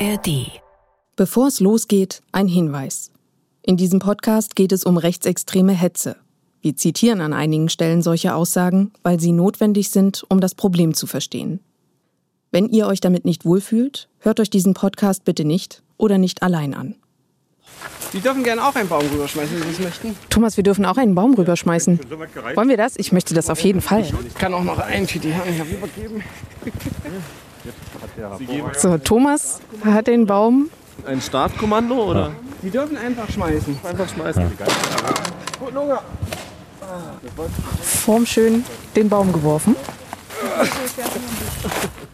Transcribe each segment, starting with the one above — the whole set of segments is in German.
ARD. Bevor es losgeht, ein Hinweis. In diesem Podcast geht es um rechtsextreme Hetze. Wir zitieren an einigen Stellen solche Aussagen, weil sie notwendig sind, um das Problem zu verstehen. Wenn ihr euch damit nicht wohlfühlt, hört euch diesen Podcast bitte nicht oder nicht allein an. Die dürfen gerne auch einen Baum rüberschmeißen, wenn sie es möchten. Thomas, wir dürfen auch einen Baum rüberschmeißen. Wollen wir das? Ich möchte das auf jeden Fall. Ich kann auch noch einen für die Herren hier rübergeben. So, Thomas hat den Baum. Ein Startkommando oder? Die dürfen einfach schmeißen. Einfach schmeißen. Gut, Lunge. formschön den Baum geworfen.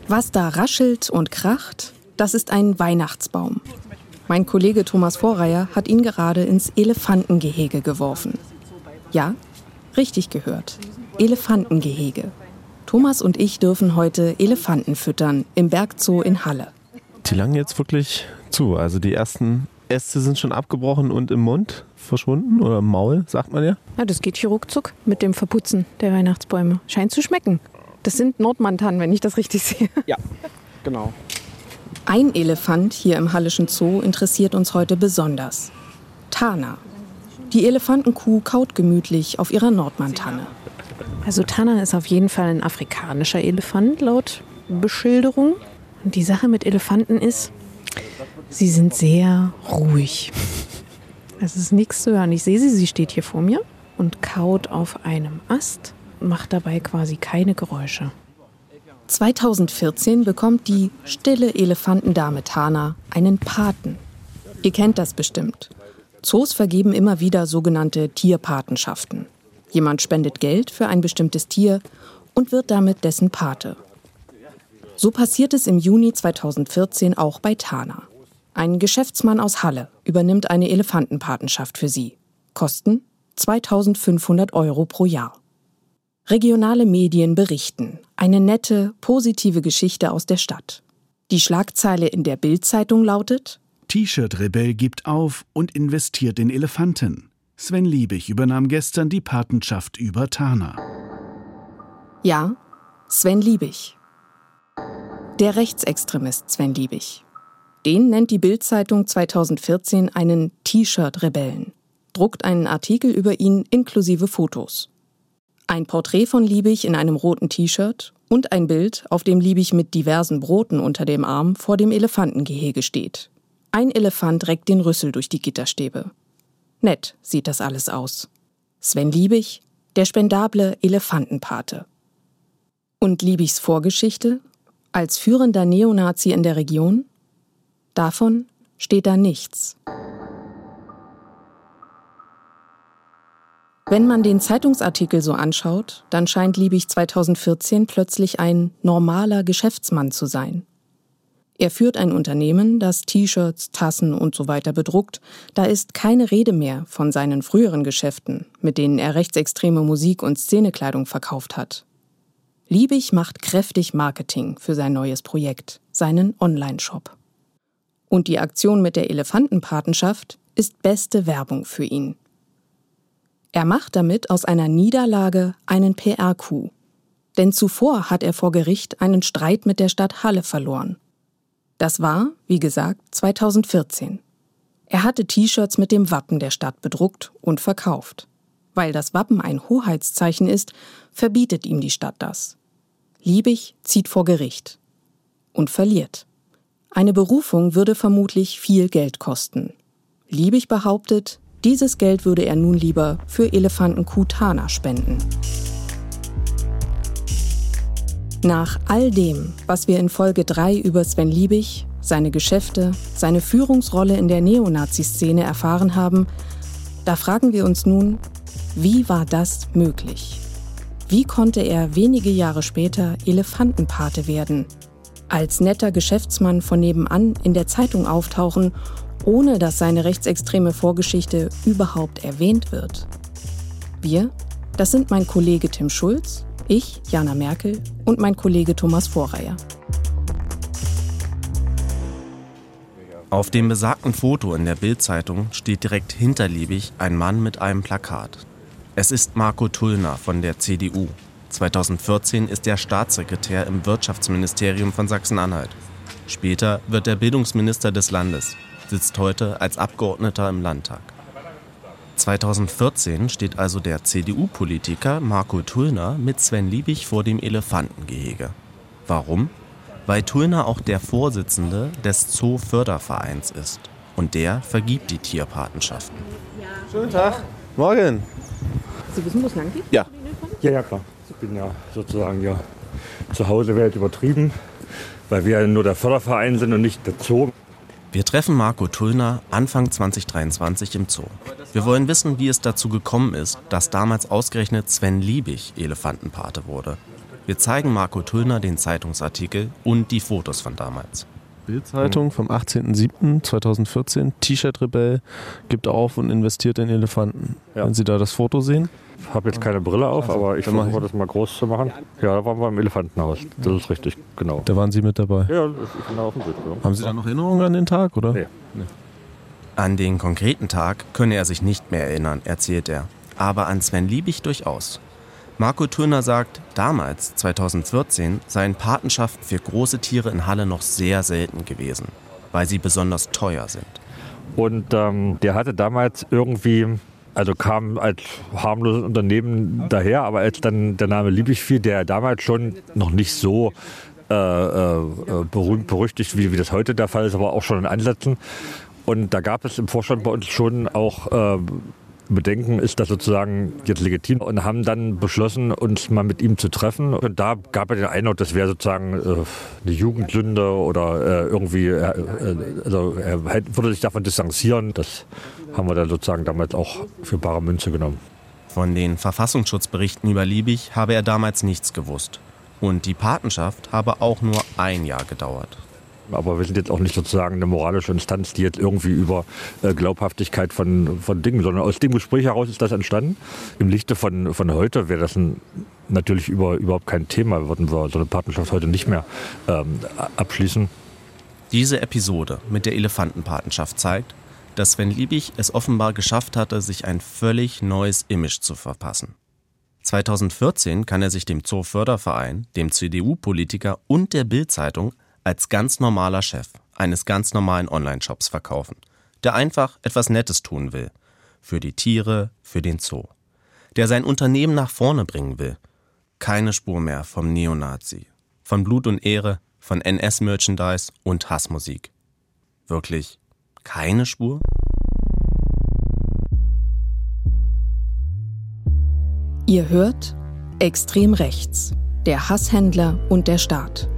Was da raschelt und kracht, das ist ein Weihnachtsbaum. Mein Kollege Thomas Vorreier hat ihn gerade ins Elefantengehege geworfen. Ja, richtig gehört. Elefantengehege. Thomas und ich dürfen heute Elefanten füttern im Bergzoo in Halle. Die langen jetzt wirklich zu. Also die ersten Äste sind schon abgebrochen und im Mund verschwunden oder im Maul, sagt man ja. Ja, das geht hier ruckzuck mit dem Verputzen der Weihnachtsbäume. Scheint zu schmecken. Das sind Nordmantanen, wenn ich das richtig sehe. Ja, genau. Ein Elefant hier im Hallischen Zoo interessiert uns heute besonders. Tana. Die Elefantenkuh kaut gemütlich auf ihrer Nordmantanne. Also Tana ist auf jeden Fall ein afrikanischer Elefant laut Beschilderung. Und die Sache mit Elefanten ist, sie sind sehr ruhig. Es ist nichts zu hören. Ich sehe sie, sie steht hier vor mir und kaut auf einem Ast und macht dabei quasi keine Geräusche. 2014 bekommt die stille Elefantendame Tana einen Paten. Ihr kennt das bestimmt. Zoos vergeben immer wieder sogenannte Tierpatenschaften. Jemand spendet Geld für ein bestimmtes Tier und wird damit dessen Pate. So passiert es im Juni 2014 auch bei Tana. Ein Geschäftsmann aus Halle übernimmt eine Elefantenpatenschaft für sie. Kosten 2500 Euro pro Jahr. Regionale Medien berichten. Eine nette, positive Geschichte aus der Stadt. Die Schlagzeile in der Bild-Zeitung lautet: T-Shirt-Rebell gibt auf und investiert in Elefanten. Sven Liebig übernahm gestern die Patenschaft über Tana. Ja, Sven Liebig. Der Rechtsextremist Sven Liebig. Den nennt die Bild-Zeitung 2014 einen T-Shirt-Rebellen, druckt einen Artikel über ihn inklusive Fotos. Ein Porträt von Liebig in einem roten T-Shirt und ein Bild, auf dem Liebig mit diversen Broten unter dem Arm vor dem Elefantengehege steht. Ein Elefant reckt den Rüssel durch die Gitterstäbe. Nett sieht das alles aus. Sven Liebig, der spendable Elefantenpate. Und Liebigs Vorgeschichte? Als führender Neonazi in der Region? Davon steht da nichts. Wenn man den Zeitungsartikel so anschaut, dann scheint Liebig 2014 plötzlich ein normaler Geschäftsmann zu sein. Er führt ein Unternehmen, das T-Shirts, Tassen und so weiter bedruckt. Da ist keine Rede mehr von seinen früheren Geschäften, mit denen er rechtsextreme Musik und Szenekleidung verkauft hat. Liebig macht kräftig Marketing für sein neues Projekt, seinen Online-Shop. Und die Aktion mit der Elefantenpatenschaft ist beste Werbung für ihn. Er macht damit aus einer Niederlage einen PR-Coup. Denn zuvor hat er vor Gericht einen Streit mit der Stadt Halle verloren. Das war, wie gesagt, 2014. Er hatte T-Shirts mit dem Wappen der Stadt bedruckt und verkauft. Weil das Wappen ein Hoheitszeichen ist, verbietet ihm die Stadt das. Liebig zieht vor Gericht und verliert. Eine Berufung würde vermutlich viel Geld kosten. Liebig behauptet, dieses Geld würde er nun lieber für Elefanten Kutana spenden. Nach all dem, was wir in Folge 3 über Sven Liebig, seine Geschäfte, seine Führungsrolle in der Neonazi-Szene erfahren haben, da fragen wir uns nun, wie war das möglich? Wie konnte er wenige Jahre später Elefantenpate werden? Als netter Geschäftsmann von nebenan in der Zeitung auftauchen ohne dass seine rechtsextreme Vorgeschichte überhaupt erwähnt wird. Wir, das sind mein Kollege Tim Schulz, ich, Jana Merkel und mein Kollege Thomas Vorreier. Auf dem besagten Foto in der Bildzeitung steht direkt hinter Liebig ein Mann mit einem Plakat. Es ist Marco Tullner von der CDU. 2014 ist er Staatssekretär im Wirtschaftsministerium von Sachsen-Anhalt. Später wird er Bildungsminister des Landes, sitzt heute als Abgeordneter im Landtag. 2014 steht also der CDU-Politiker Marco Tullner mit Sven Liebig vor dem Elefantengehege. Warum? Weil Tullner auch der Vorsitzende des Zoo-Fördervereins ist. Und der vergibt die Tierpatenschaften. Schönen Tag. Morgen. Sie wissen, wo es lang geht? Ja. Ja, ja, klar. Ich bin ja sozusagen ja zu Hause wäre übertrieben, weil wir ja nur der Förderverein sind und nicht der Zoo. Wir treffen Marco Tullner Anfang 2023 im Zoo. Wir wollen wissen, wie es dazu gekommen ist, dass damals ausgerechnet Sven Liebig Elefantenpate wurde. Wir zeigen Marco Tullner den Zeitungsartikel und die Fotos von damals. Bildzeitung vom 18.07.2014. T-Shirt-Rebell gibt auf und investiert in Elefanten. Ja. Wenn Sie da das Foto sehen. Ich habe jetzt keine Brille auf, aber ich versuche ich. das mal groß zu machen. Ja, da waren wir im Elefantenhaus. Das ist richtig, genau. Da waren Sie mit dabei. Ja, das ist genau auf dem Bild. Ja. Haben Sie da noch Erinnerungen an den Tag, oder? Nee. An den konkreten Tag könne er sich nicht mehr erinnern, erzählt er. Aber an Sven Liebig durchaus. Marco Turner sagt, damals, 2014, seien Patenschaften für große Tiere in Halle noch sehr selten gewesen, weil sie besonders teuer sind. Und ähm, der hatte damals irgendwie, also kam als harmloses Unternehmen daher, aber als dann der Name Liebig fiel, der damals schon noch nicht so äh, äh, berühmt, berüchtigt, wie, wie das heute der Fall ist, aber auch schon in Ansätzen. Und da gab es im Vorstand bei uns schon auch äh, Bedenken, ist das sozusagen jetzt legitim und haben dann beschlossen, uns mal mit ihm zu treffen. Und da gab er den Eindruck, das wäre sozusagen äh, eine Jugendsünde oder äh, irgendwie, äh, äh, also er würde sich davon distanzieren. Das haben wir dann sozusagen damals auch für bare Münze genommen. Von den Verfassungsschutzberichten über Liebig habe er damals nichts gewusst. Und die Patenschaft habe auch nur ein Jahr gedauert. Aber wir sind jetzt auch nicht sozusagen eine moralische Instanz, die jetzt irgendwie über äh, Glaubhaftigkeit von, von Dingen, sondern aus dem Gespräch heraus ist das entstanden. Im Lichte von, von heute wäre das ein, natürlich über, überhaupt kein Thema. Würden wir so eine Partnerschaft heute nicht mehr ähm, abschließen. Diese Episode mit der Elefantenpatenschaft zeigt, dass Sven Liebig es offenbar geschafft hatte, sich ein völlig neues Image zu verpassen. 2014 kann er sich dem Zooförderverein, dem CDU-Politiker und der Bild-Zeitung als ganz normaler Chef eines ganz normalen Online-Shops verkaufen, der einfach etwas Nettes tun will. Für die Tiere, für den Zoo. Der sein Unternehmen nach vorne bringen will. Keine Spur mehr vom Neonazi. Von Blut und Ehre, von NS-Merchandise und Hassmusik. Wirklich keine Spur? Ihr hört Extrem rechts, der Hasshändler und der Staat.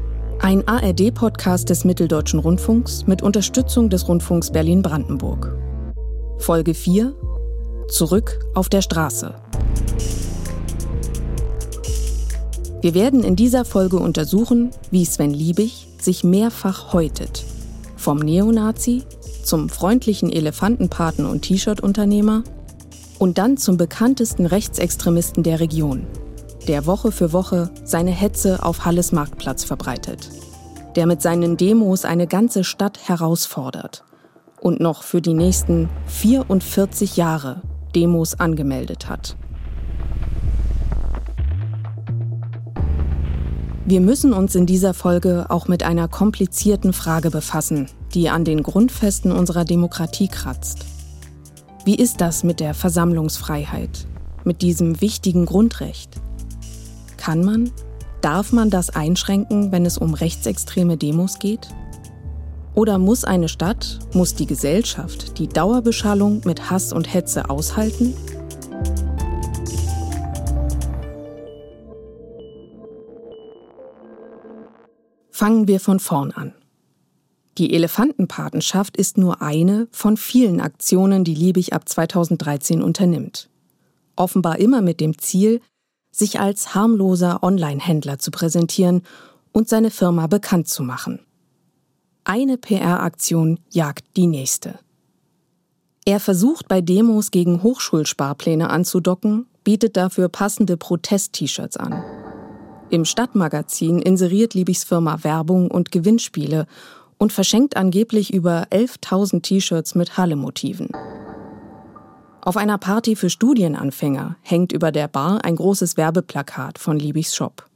Ein ARD-Podcast des Mitteldeutschen Rundfunks mit Unterstützung des Rundfunks Berlin-Brandenburg. Folge 4 Zurück auf der Straße. Wir werden in dieser Folge untersuchen, wie Sven Liebig sich mehrfach häutet. Vom Neonazi zum freundlichen Elefantenpaten und T-Shirt-Unternehmer und dann zum bekanntesten Rechtsextremisten der Region, der Woche für Woche seine Hetze auf Halles Marktplatz verbreitet, der mit seinen Demos eine ganze Stadt herausfordert und noch für die nächsten 44 Jahre Demos angemeldet hat. Wir müssen uns in dieser Folge auch mit einer komplizierten Frage befassen, die an den Grundfesten unserer Demokratie kratzt. Wie ist das mit der Versammlungsfreiheit, mit diesem wichtigen Grundrecht? Kann man, darf man das einschränken, wenn es um rechtsextreme Demos geht? Oder muss eine Stadt, muss die Gesellschaft die Dauerbeschallung mit Hass und Hetze aushalten? Fangen wir von vorn an. Die Elefantenpatenschaft ist nur eine von vielen Aktionen, die Liebig ab 2013 unternimmt. Offenbar immer mit dem Ziel, sich als harmloser Online-Händler zu präsentieren und seine Firma bekannt zu machen. Eine PR-Aktion jagt die nächste. Er versucht bei Demos gegen Hochschulsparpläne anzudocken, bietet dafür passende Protest-T-Shirts an. Im Stadtmagazin inseriert Liebigs Firma Werbung und Gewinnspiele und verschenkt angeblich über 11.000 T-Shirts mit Halle-Motiven. Auf einer Party für Studienanfänger hängt über der Bar ein großes Werbeplakat von Liebigs Shop.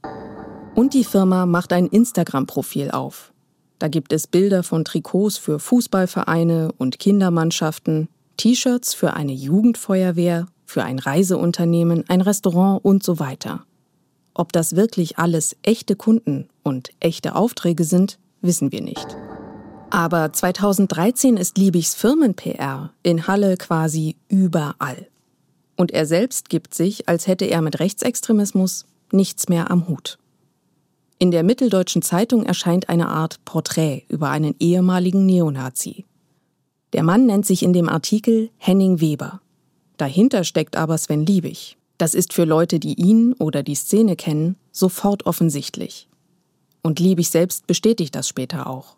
Und die Firma macht ein Instagram-Profil auf. Da gibt es Bilder von Trikots für Fußballvereine und Kindermannschaften, T-Shirts für eine Jugendfeuerwehr, für ein Reiseunternehmen, ein Restaurant und so weiter. Ob das wirklich alles echte Kunden und echte Aufträge sind, wissen wir nicht. Aber 2013 ist Liebigs Firmen-PR in Halle quasi überall. Und er selbst gibt sich, als hätte er mit Rechtsextremismus nichts mehr am Hut. In der Mitteldeutschen Zeitung erscheint eine Art Porträt über einen ehemaligen Neonazi. Der Mann nennt sich in dem Artikel Henning Weber. Dahinter steckt aber Sven Liebig. Das ist für Leute, die ihn oder die Szene kennen, sofort offensichtlich. Und Liebig selbst bestätigt das später auch.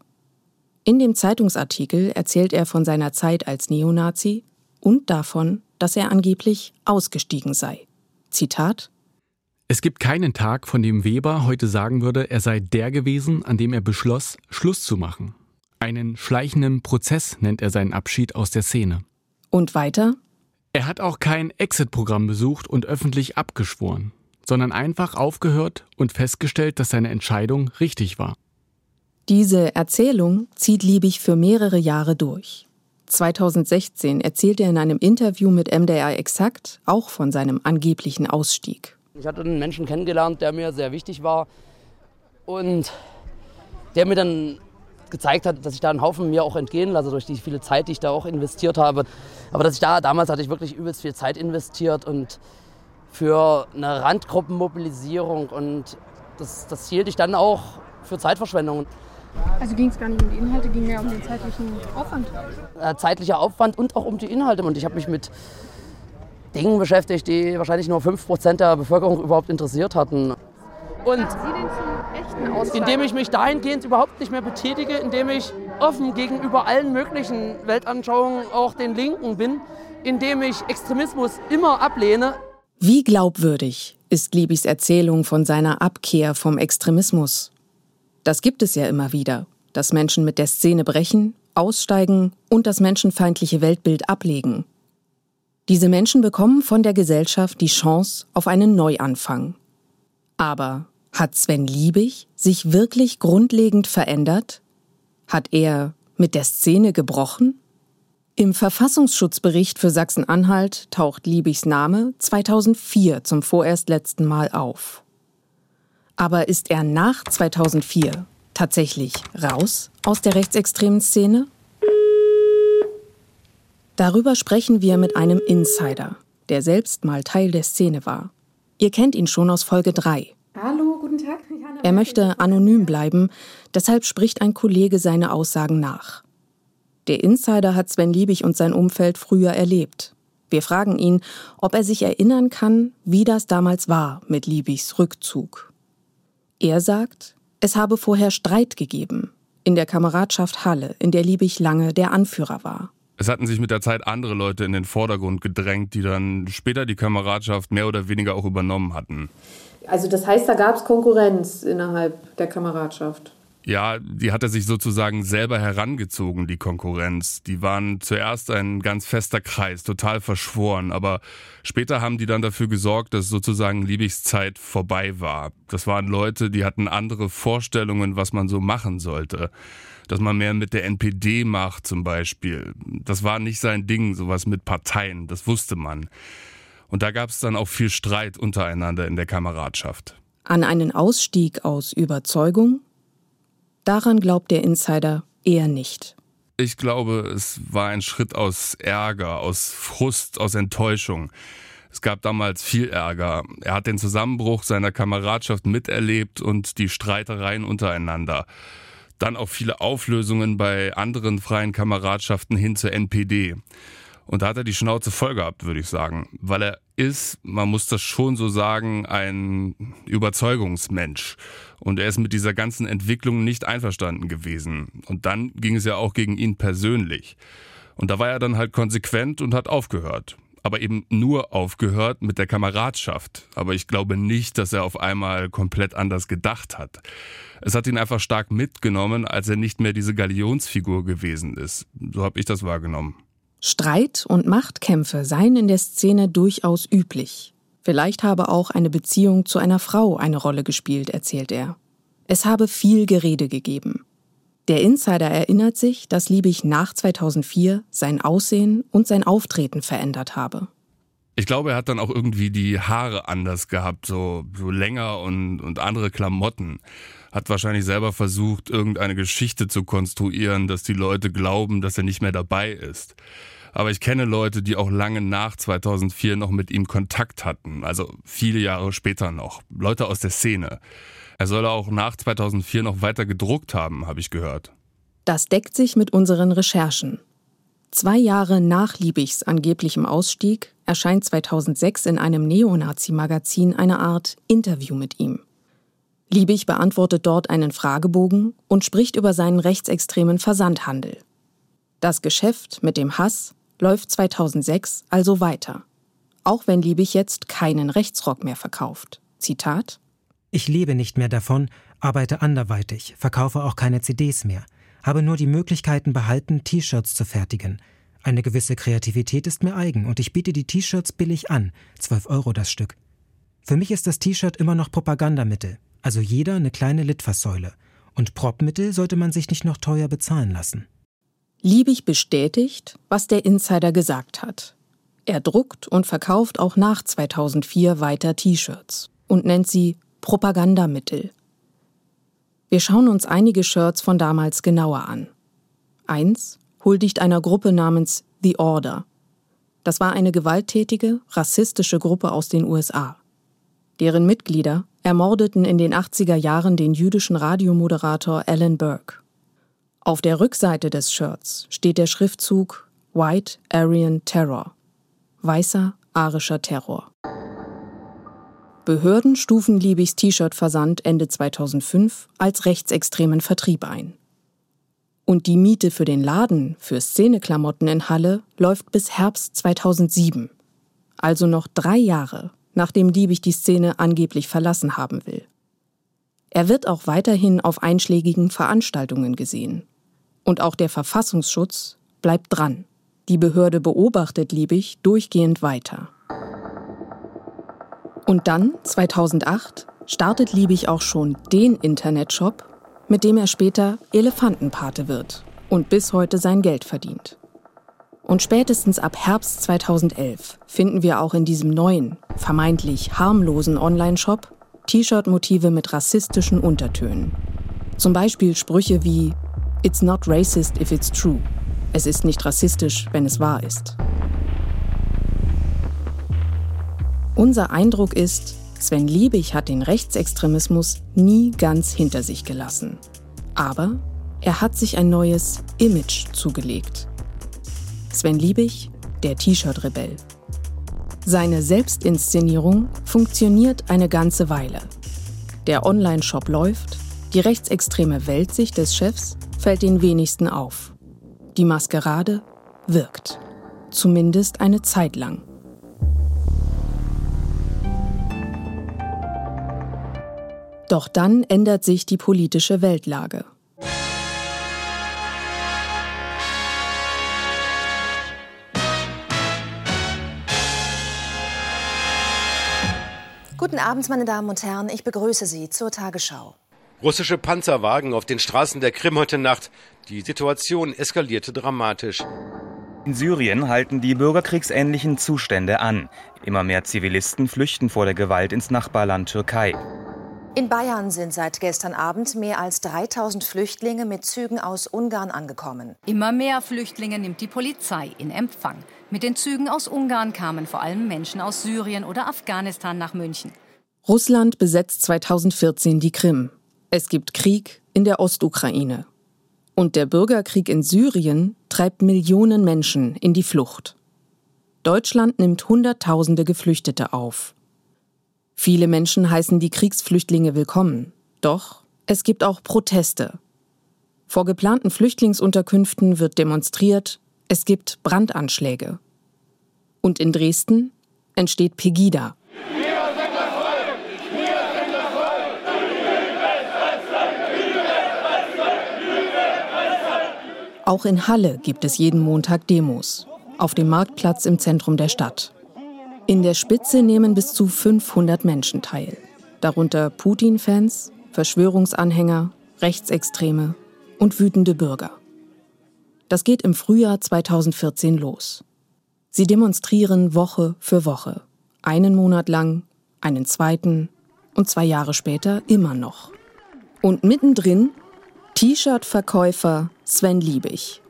In dem Zeitungsartikel erzählt er von seiner Zeit als Neonazi und davon, dass er angeblich ausgestiegen sei. Zitat Es gibt keinen Tag, von dem Weber heute sagen würde, er sei der gewesen, an dem er beschloss, Schluss zu machen. Einen schleichenden Prozess nennt er seinen Abschied aus der Szene. Und weiter? Er hat auch kein Exit-Programm besucht und öffentlich abgeschworen, sondern einfach aufgehört und festgestellt, dass seine Entscheidung richtig war. Diese Erzählung zieht Liebig für mehrere Jahre durch. 2016 erzählt er in einem Interview mit MDR Exakt auch von seinem angeblichen Ausstieg. Ich hatte einen Menschen kennengelernt, der mir sehr wichtig war und der mir dann gezeigt hat, dass ich da einen Haufen mir auch entgehen lasse durch die viele Zeit, die ich da auch investiert habe. Aber dass ich da, damals hatte ich wirklich übelst viel Zeit investiert und für eine Randgruppenmobilisierung und das, das hielt ich dann auch für Zeitverschwendung. Also ging es gar nicht um die Inhalte, ging ja um den zeitlichen Aufwand. Äh, zeitlicher Aufwand und auch um die Inhalte. Und ich habe mich mit Dingen beschäftigt, die wahrscheinlich nur 5% der Bevölkerung überhaupt interessiert hatten. Und indem ich mich dahingehend überhaupt nicht mehr betätige, indem ich offen gegenüber allen möglichen Weltanschauungen, auch den Linken bin, indem ich Extremismus immer ablehne. Wie glaubwürdig ist Libys Erzählung von seiner Abkehr vom Extremismus? Das gibt es ja immer wieder, dass Menschen mit der Szene brechen, aussteigen und das menschenfeindliche Weltbild ablegen. Diese Menschen bekommen von der Gesellschaft die Chance auf einen Neuanfang. Aber hat Sven Liebig sich wirklich grundlegend verändert? Hat er mit der Szene gebrochen? Im Verfassungsschutzbericht für Sachsen-Anhalt taucht Liebigs Name 2004 zum vorerst letzten Mal auf. Aber ist er nach 2004 tatsächlich raus aus der rechtsextremen Szene? Darüber sprechen wir mit einem Insider, der selbst mal Teil der Szene war. Ihr kennt ihn schon aus Folge 3. Hallo, guten Tag. Er möchte anonym bleiben, deshalb spricht ein Kollege seine Aussagen nach. Der Insider hat Sven Liebig und sein Umfeld früher erlebt. Wir fragen ihn, ob er sich erinnern kann, wie das damals war mit Liebigs Rückzug. Er sagt, es habe vorher Streit gegeben in der Kameradschaft Halle, in der Liebig lange der Anführer war. Es hatten sich mit der Zeit andere Leute in den Vordergrund gedrängt, die dann später die Kameradschaft mehr oder weniger auch übernommen hatten. Also das heißt, da gab es Konkurrenz innerhalb der Kameradschaft. Ja, die hat er sich sozusagen selber herangezogen, die Konkurrenz. Die waren zuerst ein ganz fester Kreis, total verschworen, aber später haben die dann dafür gesorgt, dass sozusagen Liebigs Zeit vorbei war. Das waren Leute, die hatten andere Vorstellungen, was man so machen sollte. Dass man mehr mit der NPD macht zum Beispiel. Das war nicht sein Ding, sowas mit Parteien, das wusste man. Und da gab es dann auch viel Streit untereinander in der Kameradschaft. An einen Ausstieg aus Überzeugung Daran glaubt der Insider eher nicht. Ich glaube, es war ein Schritt aus Ärger, aus Frust, aus Enttäuschung. Es gab damals viel Ärger. Er hat den Zusammenbruch seiner Kameradschaft miterlebt und die Streitereien untereinander. Dann auch viele Auflösungen bei anderen freien Kameradschaften hin zur NPD. Und da hat er die Schnauze voll gehabt, würde ich sagen. Weil er ist, man muss das schon so sagen, ein Überzeugungsmensch. Und er ist mit dieser ganzen Entwicklung nicht einverstanden gewesen. Und dann ging es ja auch gegen ihn persönlich. Und da war er dann halt konsequent und hat aufgehört. Aber eben nur aufgehört mit der Kameradschaft. Aber ich glaube nicht, dass er auf einmal komplett anders gedacht hat. Es hat ihn einfach stark mitgenommen, als er nicht mehr diese Galionsfigur gewesen ist. So habe ich das wahrgenommen. Streit und Machtkämpfe seien in der Szene durchaus üblich. Vielleicht habe auch eine Beziehung zu einer Frau eine Rolle gespielt, erzählt er. Es habe viel Gerede gegeben. Der Insider erinnert sich, dass Liebig nach 2004 sein Aussehen und sein Auftreten verändert habe. Ich glaube, er hat dann auch irgendwie die Haare anders gehabt, so, so länger und, und andere Klamotten. Hat wahrscheinlich selber versucht, irgendeine Geschichte zu konstruieren, dass die Leute glauben, dass er nicht mehr dabei ist. Aber ich kenne Leute, die auch lange nach 2004 noch mit ihm Kontakt hatten, also viele Jahre später noch. Leute aus der Szene. Er soll auch nach 2004 noch weiter gedruckt haben, habe ich gehört. Das deckt sich mit unseren Recherchen. Zwei Jahre nach Liebigs angeblichem Ausstieg erscheint 2006 in einem Neonazi-Magazin eine Art Interview mit ihm. Liebig beantwortet dort einen Fragebogen und spricht über seinen rechtsextremen Versandhandel. Das Geschäft mit dem Hass läuft 2006 also weiter. Auch wenn Liebig jetzt keinen Rechtsrock mehr verkauft. Zitat: Ich lebe nicht mehr davon, arbeite anderweitig, verkaufe auch keine CDs mehr habe nur die Möglichkeiten behalten, T-Shirts zu fertigen. Eine gewisse Kreativität ist mir eigen und ich biete die T-Shirts billig an, 12 Euro das Stück. Für mich ist das T-Shirt immer noch Propagandamittel, also jeder eine kleine Litfaßsäule. Und Propmittel sollte man sich nicht noch teuer bezahlen lassen. Liebig bestätigt, was der Insider gesagt hat. Er druckt und verkauft auch nach 2004 weiter T-Shirts und nennt sie Propagandamittel. Wir schauen uns einige Shirts von damals genauer an. Eins huldigt einer Gruppe namens The Order. Das war eine gewalttätige, rassistische Gruppe aus den USA. Deren Mitglieder ermordeten in den 80er Jahren den jüdischen Radiomoderator Alan Burke. Auf der Rückseite des Shirts steht der Schriftzug White Aryan Terror. Weißer arischer Terror. Behörden stufen Liebigs T-Shirt-Versand Ende 2005 als rechtsextremen Vertrieb ein. Und die Miete für den Laden für Szeneklamotten in Halle läuft bis Herbst 2007, also noch drei Jahre, nachdem Liebig die Szene angeblich verlassen haben will. Er wird auch weiterhin auf einschlägigen Veranstaltungen gesehen. Und auch der Verfassungsschutz bleibt dran. Die Behörde beobachtet Liebig durchgehend weiter. Und dann, 2008, startet Liebig auch schon den Internetshop, mit dem er später Elefantenpate wird und bis heute sein Geld verdient. Und spätestens ab Herbst 2011 finden wir auch in diesem neuen, vermeintlich harmlosen Online-Shop T-Shirt-Motive mit rassistischen Untertönen. Zum Beispiel Sprüche wie It's not racist if it's true. Es ist nicht rassistisch, wenn es wahr ist. Unser Eindruck ist, Sven Liebig hat den Rechtsextremismus nie ganz hinter sich gelassen. Aber er hat sich ein neues Image zugelegt. Sven Liebig, der T-Shirt-Rebell. Seine Selbstinszenierung funktioniert eine ganze Weile. Der Online-Shop läuft, die rechtsextreme Weltsicht des Chefs fällt den wenigsten auf. Die Maskerade wirkt. Zumindest eine Zeit lang. Doch dann ändert sich die politische Weltlage. Guten Abend, meine Damen und Herren. Ich begrüße Sie zur Tagesschau. Russische Panzerwagen auf den Straßen der Krim heute Nacht. Die Situation eskalierte dramatisch. In Syrien halten die bürgerkriegsähnlichen Zustände an. Immer mehr Zivilisten flüchten vor der Gewalt ins Nachbarland Türkei. In Bayern sind seit gestern Abend mehr als 3000 Flüchtlinge mit Zügen aus Ungarn angekommen. Immer mehr Flüchtlinge nimmt die Polizei in Empfang. Mit den Zügen aus Ungarn kamen vor allem Menschen aus Syrien oder Afghanistan nach München. Russland besetzt 2014 die Krim. Es gibt Krieg in der Ostukraine. Und der Bürgerkrieg in Syrien treibt Millionen Menschen in die Flucht. Deutschland nimmt Hunderttausende Geflüchtete auf. Viele Menschen heißen die Kriegsflüchtlinge willkommen. Doch es gibt auch Proteste. Vor geplanten Flüchtlingsunterkünften wird demonstriert, es gibt Brandanschläge. Und in Dresden entsteht Pegida. Auch in Halle gibt es jeden Montag Demos. Auf dem Marktplatz im Zentrum der Stadt. In der Spitze nehmen bis zu 500 Menschen teil, darunter Putin-Fans, Verschwörungsanhänger, Rechtsextreme und wütende Bürger. Das geht im Frühjahr 2014 los. Sie demonstrieren Woche für Woche. Einen Monat lang, einen zweiten und zwei Jahre später immer noch. Und mittendrin T-Shirt-Verkäufer Sven Liebig.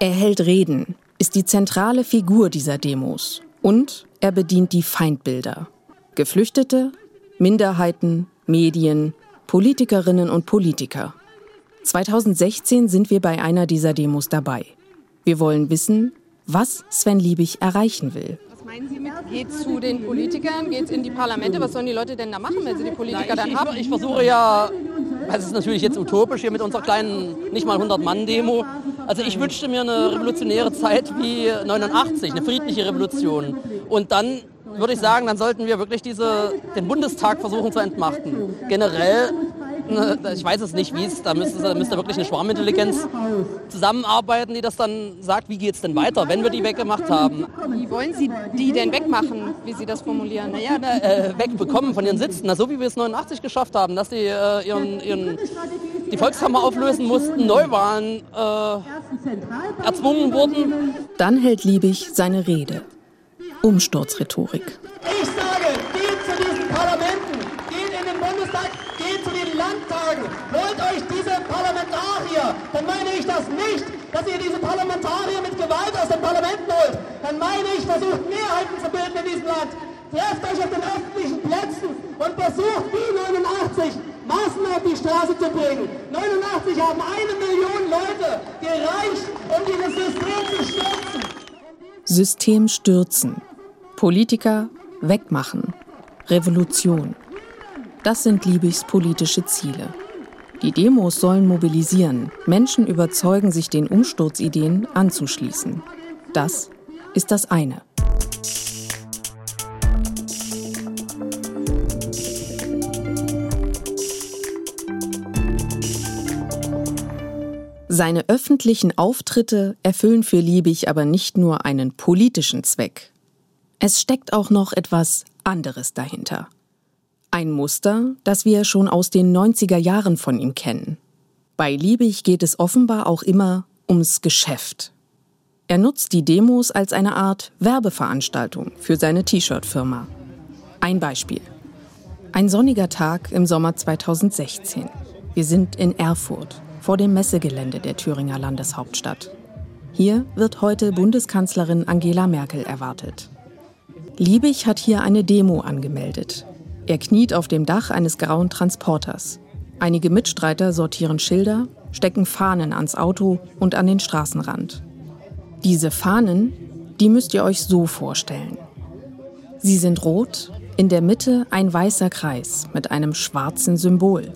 Er hält Reden, ist die zentrale Figur dieser Demos und er bedient die Feindbilder. Geflüchtete, Minderheiten, Medien, Politikerinnen und Politiker. 2016 sind wir bei einer dieser Demos dabei. Wir wollen wissen, was Sven Liebig erreichen will. Was meinen Sie mit, geht zu den Politikern, geht in die Parlamente? Was sollen die Leute denn da machen, wenn sie die Politiker Na, ich, dann haben? Ich, ich versuche ja, das ist natürlich jetzt utopisch hier mit unserer kleinen, nicht mal 100-Mann-Demo. Also ich wünschte mir eine revolutionäre Zeit wie 89, eine friedliche Revolution. Und dann würde ich sagen, dann sollten wir wirklich diese, den Bundestag versuchen zu entmachten. Generell, ne, ich weiß es nicht, wie es, da müsste, da müsste wirklich eine Schwarmintelligenz zusammenarbeiten, die das dann sagt, wie geht es denn weiter, wenn wir die weggemacht haben. Wie wollen Sie die denn wegmachen, wie Sie das formulieren? Naja, na, äh, wegbekommen von ihren Sitzen, na, so wie wir es 89 geschafft haben, dass die äh, ihren, ihren, die Volkskammer auflösen mussten, Neuwahlen äh, erzwungen wurden. Dann hält Liebig seine Rede. Umsturzrhetorik. Ich sage, geht zu diesen Parlamenten, geht in den Bundestag, geht zu den Landtagen, holt euch diese Parlamentarier. Dann meine ich das nicht, dass ihr diese Parlamentarier mit Gewalt aus den Parlamenten holt. Dann meine ich, versucht Mehrheiten zu bilden in diesem Land. Trefft euch auf den öffentlichen Plätzen und versucht wie 89 Massen auf die Straße zu bringen. 89 haben eine Million Leute gereicht, um dieses System zu stürzen. System stürzen. Politiker wegmachen. Revolution. Das sind Liebigs politische Ziele. Die Demos sollen mobilisieren, Menschen überzeugen, sich den Umsturzideen anzuschließen. Das ist das eine. Seine öffentlichen Auftritte erfüllen für Liebig aber nicht nur einen politischen Zweck. Es steckt auch noch etwas anderes dahinter. Ein Muster, das wir schon aus den 90er Jahren von ihm kennen. Bei Liebig geht es offenbar auch immer ums Geschäft. Er nutzt die Demos als eine Art Werbeveranstaltung für seine T-Shirt-Firma. Ein Beispiel. Ein sonniger Tag im Sommer 2016. Wir sind in Erfurt vor dem Messegelände der Thüringer Landeshauptstadt. Hier wird heute Bundeskanzlerin Angela Merkel erwartet. Liebig hat hier eine Demo angemeldet. Er kniet auf dem Dach eines grauen Transporters. Einige Mitstreiter sortieren Schilder, stecken Fahnen ans Auto und an den Straßenrand. Diese Fahnen, die müsst ihr euch so vorstellen. Sie sind rot, in der Mitte ein weißer Kreis mit einem schwarzen Symbol.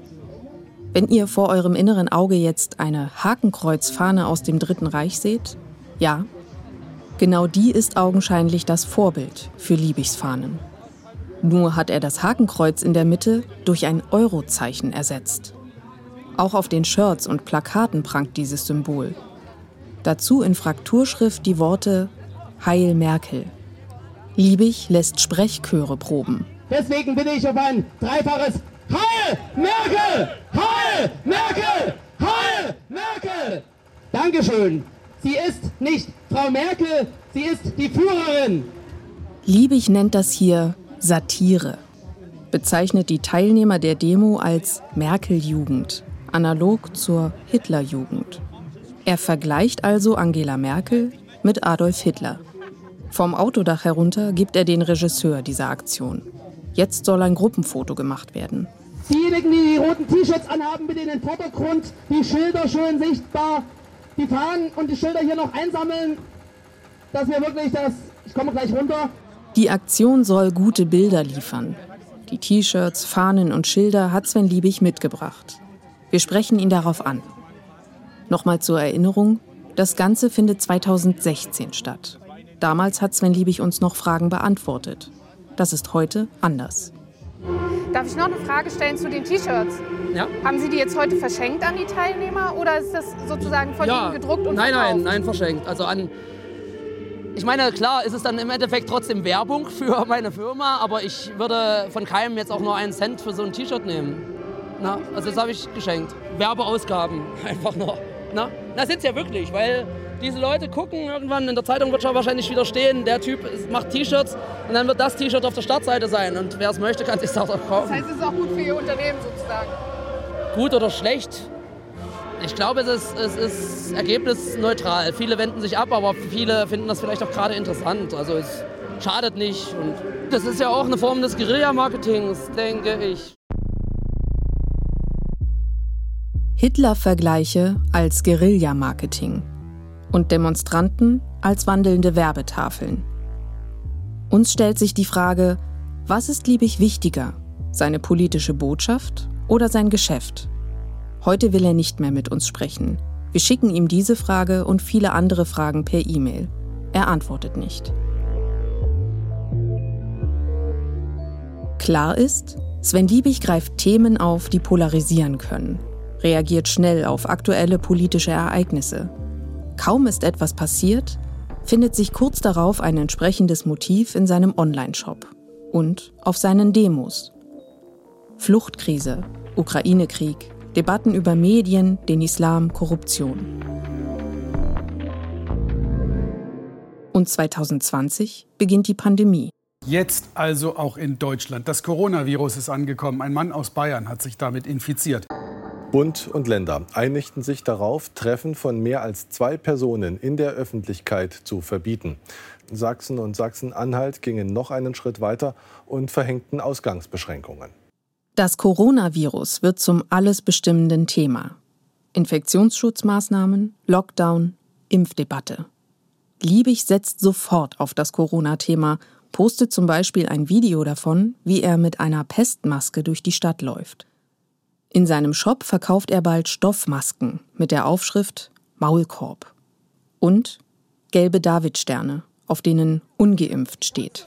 Wenn ihr vor eurem inneren Auge jetzt eine Hakenkreuzfahne aus dem Dritten Reich seht, ja, genau die ist augenscheinlich das Vorbild für Liebigs Fahnen. Nur hat er das Hakenkreuz in der Mitte durch ein Eurozeichen ersetzt. Auch auf den Shirts und Plakaten prangt dieses Symbol. Dazu in Frakturschrift die Worte Heil Merkel. Liebig lässt Sprechchöre proben. Deswegen bin ich auf ein dreifaches Heil Merkel! Heil Merkel! Heil Merkel! Dankeschön. Sie ist nicht Frau Merkel, sie ist die Führerin. Liebig nennt das hier Satire, bezeichnet die Teilnehmer der Demo als Merkel-Jugend, analog zur Hitler-Jugend. Er vergleicht also Angela Merkel mit Adolf Hitler. Vom Autodach herunter gibt er den Regisseur dieser Aktion. Jetzt soll ein Gruppenfoto gemacht werden. Diejenigen, die die roten T-Shirts anhaben, bitte in den Vordergrund, die Schilder schön sichtbar, die Fahnen und die Schilder hier noch einsammeln, dass wir wirklich das, ich komme gleich runter, Die Aktion soll gute Bilder liefern. Die T-Shirts, Fahnen und Schilder hat Sven Liebig mitgebracht. Wir sprechen ihn darauf an. Nochmal zur Erinnerung, das Ganze findet 2016 statt. Damals hat Sven Liebig uns noch Fragen beantwortet. Das ist heute anders. Darf ich noch eine Frage stellen zu den T-Shirts? Ja. Haben Sie die jetzt heute verschenkt an die Teilnehmer oder ist das sozusagen von ja, Ihnen gedruckt und nein, verkauft? nein, nein, verschenkt. Also an. Ich meine, klar, ist es dann im Endeffekt trotzdem Werbung für meine Firma, aber ich würde von keinem jetzt auch nur einen Cent für so ein T-Shirt nehmen. Na, also das habe ich geschenkt. Werbeausgaben, einfach nur. Na, das sind ja wirklich, weil diese Leute gucken irgendwann, in der Zeitung wird schon wahrscheinlich wieder stehen, der Typ macht T-Shirts und dann wird das T-Shirt auf der Startseite sein und wer es möchte, kann sich das auch kaufen. Das heißt, es ist auch gut für Ihr Unternehmen sozusagen. Gut oder schlecht? Ich glaube, es ist, es ist ergebnisneutral. Viele wenden sich ab, aber viele finden das vielleicht auch gerade interessant. Also es schadet nicht und das ist ja auch eine Form des Guerilla-Marketings, denke ich. Hitler-Vergleiche als Guerilla-Marketing und Demonstranten als wandelnde Werbetafeln. Uns stellt sich die Frage, was ist Liebig wichtiger, seine politische Botschaft oder sein Geschäft? Heute will er nicht mehr mit uns sprechen. Wir schicken ihm diese Frage und viele andere Fragen per E-Mail. Er antwortet nicht. Klar ist, Sven Liebig greift Themen auf, die polarisieren können, reagiert schnell auf aktuelle politische Ereignisse. Kaum ist etwas passiert, findet sich kurz darauf ein entsprechendes Motiv in seinem Online-Shop und auf seinen Demos. Fluchtkrise, Ukraine-Krieg, Debatten über Medien, den Islam, Korruption. Und 2020 beginnt die Pandemie. Jetzt also auch in Deutschland. Das Coronavirus ist angekommen. Ein Mann aus Bayern hat sich damit infiziert. Bund und Länder einigten sich darauf, Treffen von mehr als zwei Personen in der Öffentlichkeit zu verbieten. Sachsen und Sachsen-Anhalt gingen noch einen Schritt weiter und verhängten Ausgangsbeschränkungen. Das Coronavirus wird zum alles bestimmenden Thema. Infektionsschutzmaßnahmen, Lockdown, Impfdebatte. Liebig setzt sofort auf das Corona-Thema, postet zum Beispiel ein Video davon, wie er mit einer Pestmaske durch die Stadt läuft. In seinem Shop verkauft er bald Stoffmasken mit der Aufschrift Maulkorb und gelbe Davidsterne, auf denen ungeimpft steht.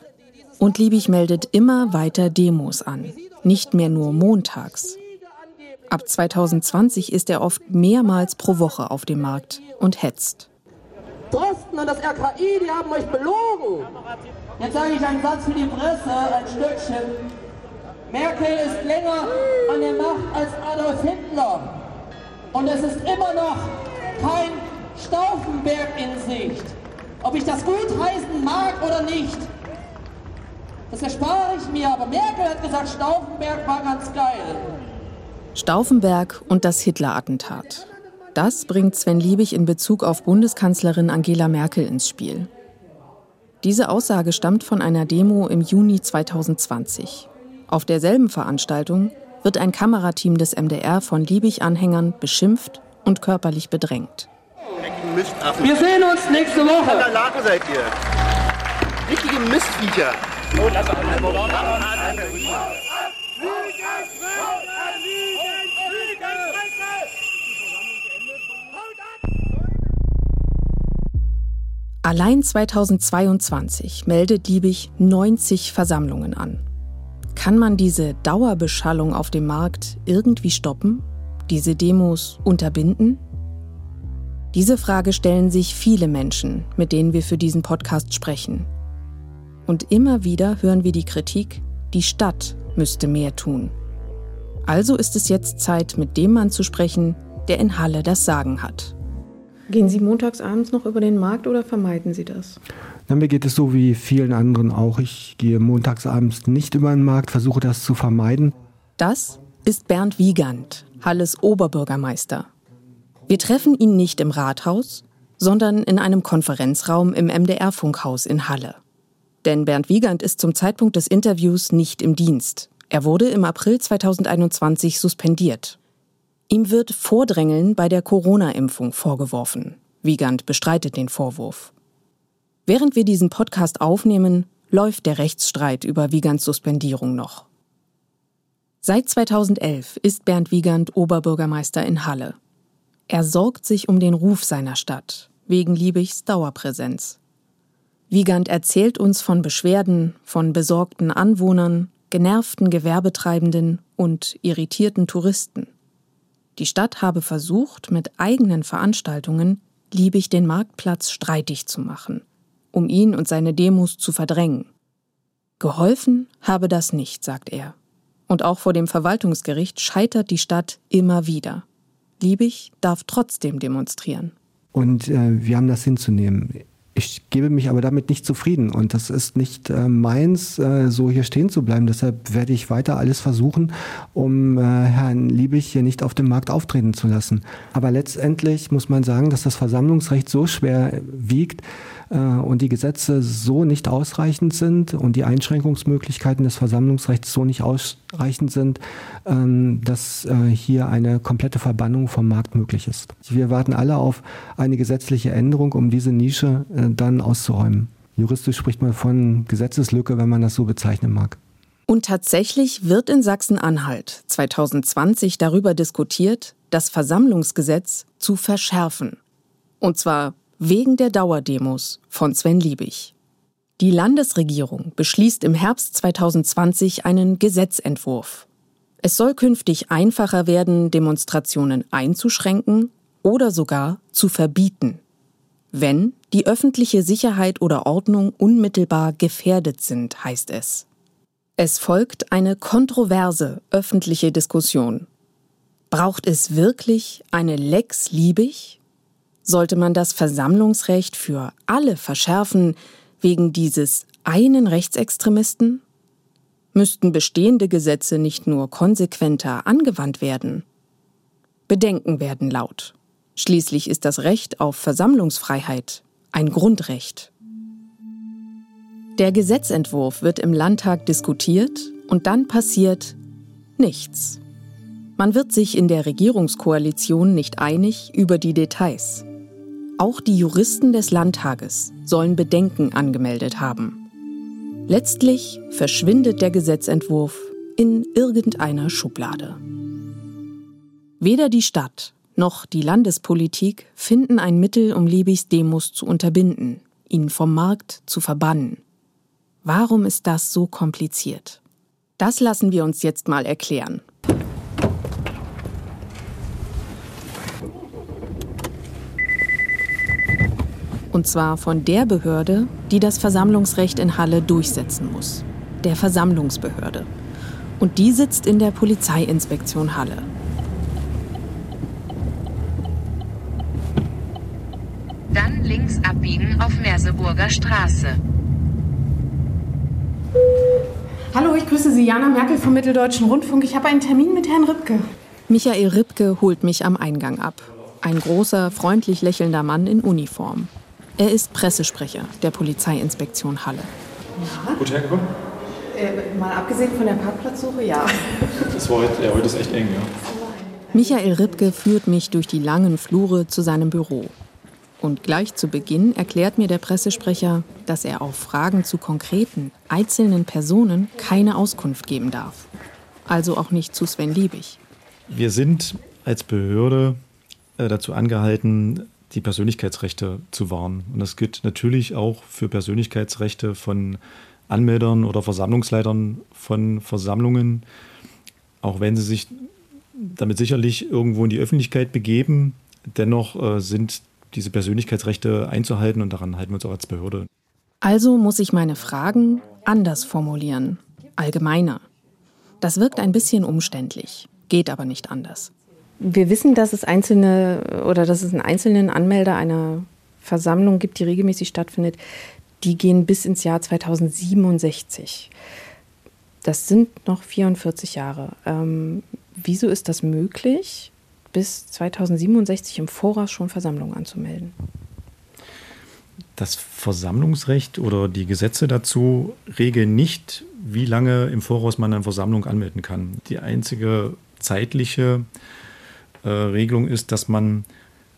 Und Liebig meldet immer weiter Demos an, nicht mehr nur montags. Ab 2020 ist er oft mehrmals pro Woche auf dem Markt und hetzt. Drosten und das RKI, die haben euch belogen. Jetzt sage ich einen Satz für die Presse, ein Stückchen. Merkel ist länger an der Macht als Adolf Hitler. Und es ist immer noch kein Stauffenberg in Sicht. Ob ich das gut heißen mag oder nicht, das erspare ich mir. Aber Merkel hat gesagt, Stauffenberg war ganz geil. Stauffenberg und das Hitler-Attentat. Das bringt Sven Liebig in Bezug auf Bundeskanzlerin Angela Merkel ins Spiel. Diese Aussage stammt von einer Demo im Juni 2020. Auf derselben Veranstaltung wird ein Kamerateam des MDR von Liebig-Anhängern beschimpft und körperlich bedrängt. Wir sehen uns nächste Woche. Lage seid ihr. Richtige Mistviecher. Allein 2022 meldet Liebig 90 Versammlungen an. Kann man diese Dauerbeschallung auf dem Markt irgendwie stoppen? Diese Demos unterbinden? Diese Frage stellen sich viele Menschen, mit denen wir für diesen Podcast sprechen. Und immer wieder hören wir die Kritik, die Stadt müsste mehr tun. Also ist es jetzt Zeit, mit dem Mann zu sprechen, der in Halle das Sagen hat. Gehen Sie montags abends noch über den Markt oder vermeiden Sie das? Na, mir geht es so wie vielen anderen auch. Ich gehe montags abends nicht über den Markt, versuche das zu vermeiden. Das ist Bernd Wiegand, Halles Oberbürgermeister. Wir treffen ihn nicht im Rathaus, sondern in einem Konferenzraum im MDR-Funkhaus in Halle. Denn Bernd Wiegand ist zum Zeitpunkt des Interviews nicht im Dienst. Er wurde im April 2021 suspendiert Ihm wird Vordrängeln bei der Corona-Impfung vorgeworfen. Wiegand bestreitet den Vorwurf. Während wir diesen Podcast aufnehmen, läuft der Rechtsstreit über Wiegands Suspendierung noch. Seit 2011 ist Bernd Wiegand Oberbürgermeister in Halle. Er sorgt sich um den Ruf seiner Stadt, wegen Liebigs Dauerpräsenz. Wiegand erzählt uns von Beschwerden, von besorgten Anwohnern, genervten Gewerbetreibenden und irritierten Touristen. Die Stadt habe versucht, mit eigenen Veranstaltungen Liebig den Marktplatz streitig zu machen, um ihn und seine Demos zu verdrängen. Geholfen habe das nicht, sagt er. Und auch vor dem Verwaltungsgericht scheitert die Stadt immer wieder. Liebig darf trotzdem demonstrieren. Und äh, wir haben das hinzunehmen. Ich gebe mich aber damit nicht zufrieden und das ist nicht äh, meins, äh, so hier stehen zu bleiben. Deshalb werde ich weiter alles versuchen, um äh, Herrn Liebig hier nicht auf dem Markt auftreten zu lassen. Aber letztendlich muss man sagen, dass das Versammlungsrecht so schwer wiegt, und die Gesetze so nicht ausreichend sind und die Einschränkungsmöglichkeiten des Versammlungsrechts so nicht ausreichend sind, ähm, dass äh, hier eine komplette Verbannung vom Markt möglich ist. Wir warten alle auf eine gesetzliche Änderung, um diese Nische äh, dann auszuräumen. Juristisch spricht man von Gesetzeslücke, wenn man das so bezeichnen mag. Und tatsächlich wird in Sachsen-Anhalt 2020 darüber diskutiert, das Versammlungsgesetz zu verschärfen. Und zwar wegen der Dauerdemos von Sven Liebig. Die Landesregierung beschließt im Herbst 2020 einen Gesetzentwurf. Es soll künftig einfacher werden, Demonstrationen einzuschränken oder sogar zu verbieten, wenn die öffentliche Sicherheit oder Ordnung unmittelbar gefährdet sind, heißt es. Es folgt eine kontroverse öffentliche Diskussion. Braucht es wirklich eine Lex Liebig? Sollte man das Versammlungsrecht für alle verschärfen wegen dieses einen Rechtsextremisten? Müssten bestehende Gesetze nicht nur konsequenter angewandt werden? Bedenken werden laut. Schließlich ist das Recht auf Versammlungsfreiheit ein Grundrecht. Der Gesetzentwurf wird im Landtag diskutiert und dann passiert nichts. Man wird sich in der Regierungskoalition nicht einig über die Details. Auch die Juristen des Landtages sollen Bedenken angemeldet haben. Letztlich verschwindet der Gesetzentwurf in irgendeiner Schublade. Weder die Stadt noch die Landespolitik finden ein Mittel, um Liebigs Demos zu unterbinden, ihn vom Markt zu verbannen. Warum ist das so kompliziert? Das lassen wir uns jetzt mal erklären Und zwar von der Behörde, die das Versammlungsrecht in Halle durchsetzen muss. Der Versammlungsbehörde. Und die sitzt in der Polizeiinspektion Halle. Dann links abbiegen auf Merseburger Straße. Hallo, ich grüße Sie, Jana Merkel vom Mitteldeutschen Rundfunk. Ich habe einen Termin mit Herrn Ripke. Michael Ripke holt mich am Eingang ab. Ein großer, freundlich lächelnder Mann in Uniform. Er ist Pressesprecher der Polizeiinspektion Halle. Ja. Gut hergekommen? Äh, mal abgesehen von der Parkplatzsuche, ja. Das war heute, ja, heute ist echt eng, ja. Michael Ripke führt mich durch die langen Flure zu seinem Büro. Und gleich zu Beginn erklärt mir der Pressesprecher, dass er auf Fragen zu konkreten, einzelnen Personen keine Auskunft geben darf. Also auch nicht zu Sven Liebig. Wir sind als Behörde äh, dazu angehalten, die Persönlichkeitsrechte zu wahren. Und das gilt natürlich auch für Persönlichkeitsrechte von Anmeldern oder Versammlungsleitern von Versammlungen, auch wenn sie sich damit sicherlich irgendwo in die Öffentlichkeit begeben. Dennoch äh, sind diese Persönlichkeitsrechte einzuhalten und daran halten wir uns auch als Behörde. Also muss ich meine Fragen anders formulieren, allgemeiner. Das wirkt ein bisschen umständlich, geht aber nicht anders. Wir wissen, dass es einzelne oder dass es einen einzelnen Anmelder einer Versammlung gibt, die regelmäßig stattfindet. Die gehen bis ins Jahr 2067. Das sind noch 44 Jahre. Ähm, wieso ist das möglich, bis 2067 im Voraus schon Versammlungen anzumelden? Das Versammlungsrecht oder die Gesetze dazu regeln nicht, wie lange im Voraus man eine Versammlung anmelden kann. Die einzige zeitliche äh, Regelung ist, dass man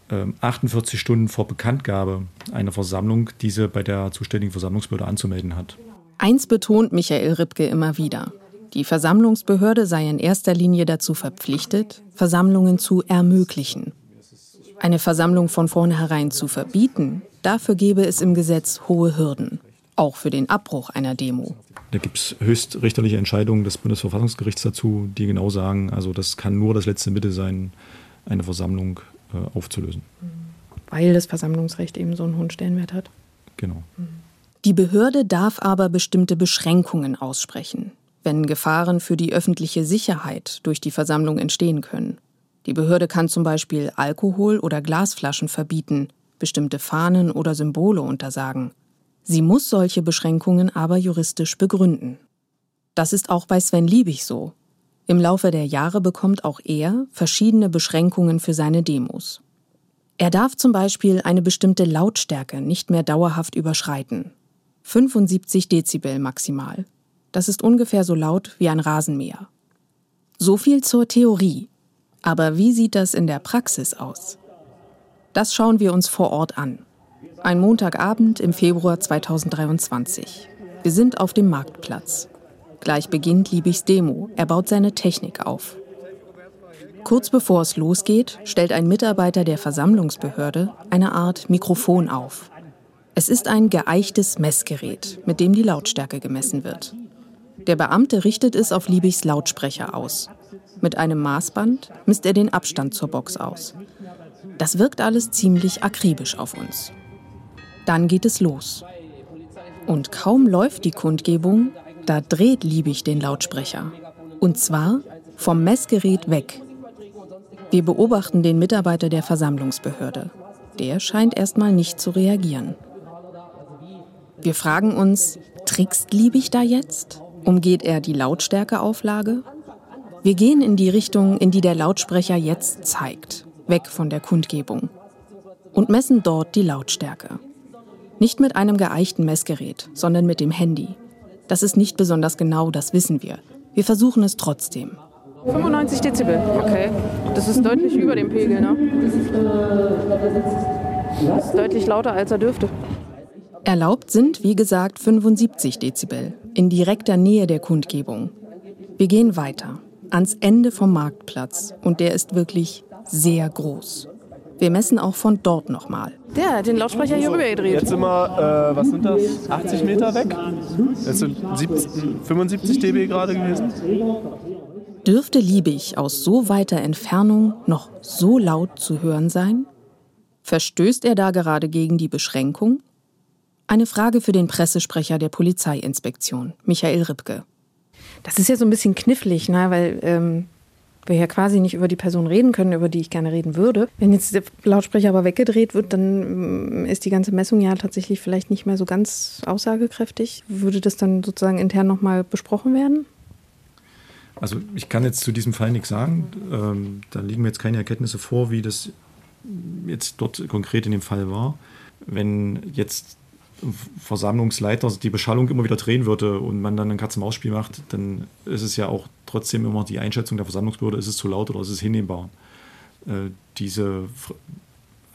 äh, 48 Stunden vor Bekanntgabe einer Versammlung diese bei der zuständigen Versammlungsbehörde anzumelden hat. Eins betont Michael Ripke immer wieder. Die Versammlungsbehörde sei in erster Linie dazu verpflichtet, Versammlungen zu ermöglichen. Eine Versammlung von vornherein zu verbieten, dafür gäbe es im Gesetz hohe Hürden, auch für den Abbruch einer Demo. Da gibt es höchstrichterliche Entscheidungen des Bundesverfassungsgerichts dazu, die genau sagen, also das kann nur das letzte Mittel sein, eine Versammlung äh, aufzulösen. Weil das Versammlungsrecht eben so einen hohen Stellenwert hat. Genau. Die Behörde darf aber bestimmte Beschränkungen aussprechen, wenn Gefahren für die öffentliche Sicherheit durch die Versammlung entstehen können. Die Behörde kann zum Beispiel Alkohol oder Glasflaschen verbieten, bestimmte Fahnen oder Symbole untersagen. Sie muss solche Beschränkungen aber juristisch begründen. Das ist auch bei Sven Liebig so. Im Laufe der Jahre bekommt auch er verschiedene Beschränkungen für seine Demos. Er darf zum Beispiel eine bestimmte Lautstärke nicht mehr dauerhaft überschreiten. 75 Dezibel maximal. Das ist ungefähr so laut wie ein Rasenmäher. So viel zur Theorie. Aber wie sieht das in der Praxis aus? Das schauen wir uns vor Ort an. Ein Montagabend im Februar 2023. Wir sind auf dem Marktplatz. Gleich beginnt Liebigs Demo. Er baut seine Technik auf. Kurz bevor es losgeht, stellt ein Mitarbeiter der Versammlungsbehörde eine Art Mikrofon auf. Es ist ein geeichtes Messgerät, mit dem die Lautstärke gemessen wird. Der Beamte richtet es auf Liebigs Lautsprecher aus. Mit einem Maßband misst er den Abstand zur Box aus. Das wirkt alles ziemlich akribisch auf uns. Dann geht es los. Und kaum läuft die Kundgebung, da dreht Liebig den Lautsprecher. Und zwar vom Messgerät weg. Wir beobachten den Mitarbeiter der Versammlungsbehörde. Der scheint erstmal nicht zu reagieren. Wir fragen uns, trickst Liebig da jetzt? Umgeht er die Lautstärkeauflage? Wir gehen in die Richtung, in die der Lautsprecher jetzt zeigt, weg von der Kundgebung, und messen dort die Lautstärke. Nicht mit einem geeichten Messgerät, sondern mit dem Handy. Das ist nicht besonders genau, das wissen wir. Wir versuchen es trotzdem. 95 Dezibel, okay. Das ist deutlich über dem Pegel, ne? Das ist deutlich lauter, als er dürfte. Erlaubt sind, wie gesagt, 75 Dezibel in direkter Nähe der Kundgebung. Wir gehen weiter, ans Ende vom Marktplatz und der ist wirklich sehr groß. Wir messen auch von dort nochmal. Der hat den Lautsprecher hier rüber gedreht. Jetzt sind wir, äh, was sind das, 80 Meter weg? Das sind 70, 75 dB gerade gewesen. Dürfte Liebig aus so weiter Entfernung noch so laut zu hören sein? Verstößt er da gerade gegen die Beschränkung? Eine Frage für den Pressesprecher der Polizeiinspektion, Michael Ripke. Das ist ja so ein bisschen knifflig, ne? weil ähm, wir ja quasi nicht über die Person reden können, über die ich gerne reden würde. Wenn jetzt der Lautsprecher aber weggedreht wird, dann mm, ist die ganze Messung ja tatsächlich vielleicht nicht mehr so ganz aussagekräftig. Würde das dann sozusagen intern nochmal besprochen werden? Also ich kann jetzt zu diesem Fall nichts sagen. Ähm, da liegen mir jetzt keine Erkenntnisse vor, wie das jetzt dort konkret in dem Fall war. Wenn jetzt Versammlungsleiter die Beschallung immer wieder drehen würde und man dann ein Katz-Maus-Spiel macht, dann ist es ja auch trotzdem immer die Einschätzung der Versammlungsbehörde, ist es zu laut oder ist es hinnehmbar. Äh, diese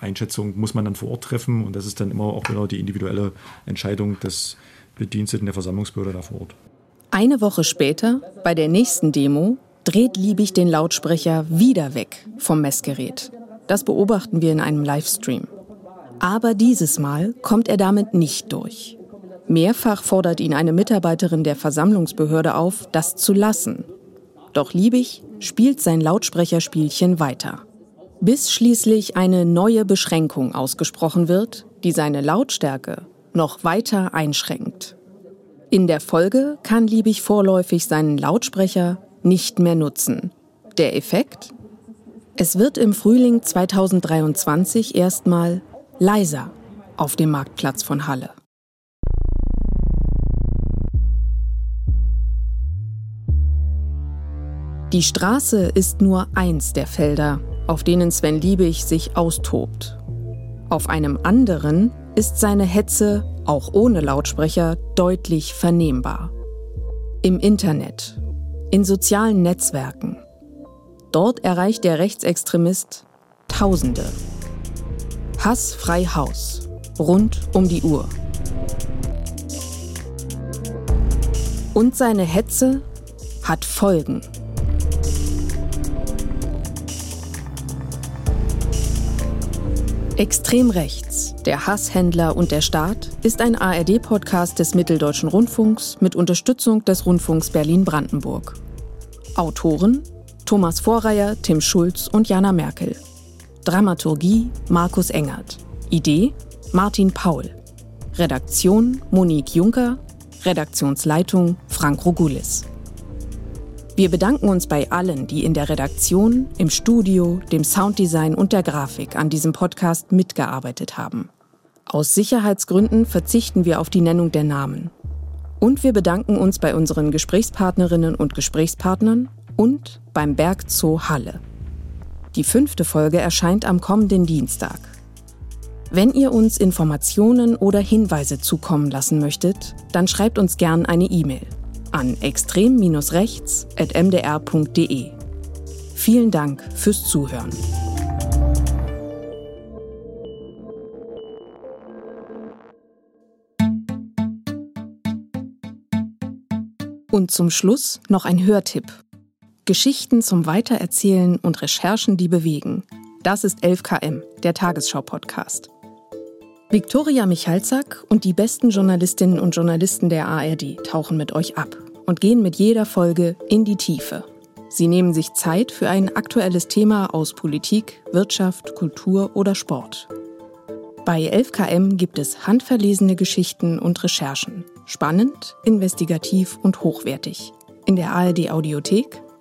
Einschätzung muss man dann vor Ort treffen und das ist dann immer auch genau die individuelle Entscheidung des Bediensteten der Versammlungsbehörde da vor Ort. Eine Woche später, bei der nächsten Demo, dreht Liebig den Lautsprecher wieder weg vom Messgerät. Das beobachten wir in einem Livestream. Aber dieses Mal kommt er damit nicht durch. Mehrfach fordert ihn eine Mitarbeiterin der Versammlungsbehörde auf, das zu lassen. Doch Liebig spielt sein Lautsprecherspielchen weiter. Bis schließlich eine neue Beschränkung ausgesprochen wird, die seine Lautstärke noch weiter einschränkt. In der Folge kann Liebig vorläufig seinen Lautsprecher nicht mehr nutzen. Der Effekt? Es wird im Frühling 2023 erstmal leiser auf dem Marktplatz von Halle. Die Straße ist nur eins der Felder, auf denen Sven Liebig sich austobt. Auf einem anderen ist seine Hetze, auch ohne Lautsprecher, deutlich vernehmbar. Im Internet, in sozialen Netzwerken. Dort erreicht der Rechtsextremist Tausende. Hass frei Haus. Rund um die Uhr. Und seine Hetze hat Folgen. Extrem rechts, der Hasshändler und der Staat ist ein ARD-Podcast des Mitteldeutschen Rundfunks mit Unterstützung des Rundfunks Berlin-Brandenburg. Autoren Thomas Vorreier, Tim Schulz und Jana Merkel. Dramaturgie Markus Engert. Idee Martin Paul. Redaktion Monique Juncker. Redaktionsleitung Frank Rogulis. Wir bedanken uns bei allen, die in der Redaktion, im Studio, dem Sounddesign und der Grafik an diesem Podcast mitgearbeitet haben. Aus Sicherheitsgründen verzichten wir auf die Nennung der Namen. Und wir bedanken uns bei unseren Gesprächspartnerinnen und Gesprächspartnern und beim Bergzoo Halle. Die fünfte Folge erscheint am kommenden Dienstag. Wenn ihr uns Informationen oder Hinweise zukommen lassen möchtet, dann schreibt uns gern eine E-Mail an extrem-rechts.mdr.de. Vielen Dank fürs Zuhören. Und zum Schluss noch ein Hörtipp. Geschichten zum Weitererzählen und Recherchen, die bewegen. Das ist 11KM, der Tagesschau-Podcast. Viktoria Michalzack und die besten Journalistinnen und Journalisten der ARD tauchen mit euch ab und gehen mit jeder Folge in die Tiefe. Sie nehmen sich Zeit für ein aktuelles Thema aus Politik, Wirtschaft, Kultur oder Sport. Bei 11KM gibt es handverlesene Geschichten und Recherchen. Spannend, investigativ und hochwertig. In der ARD Audiothek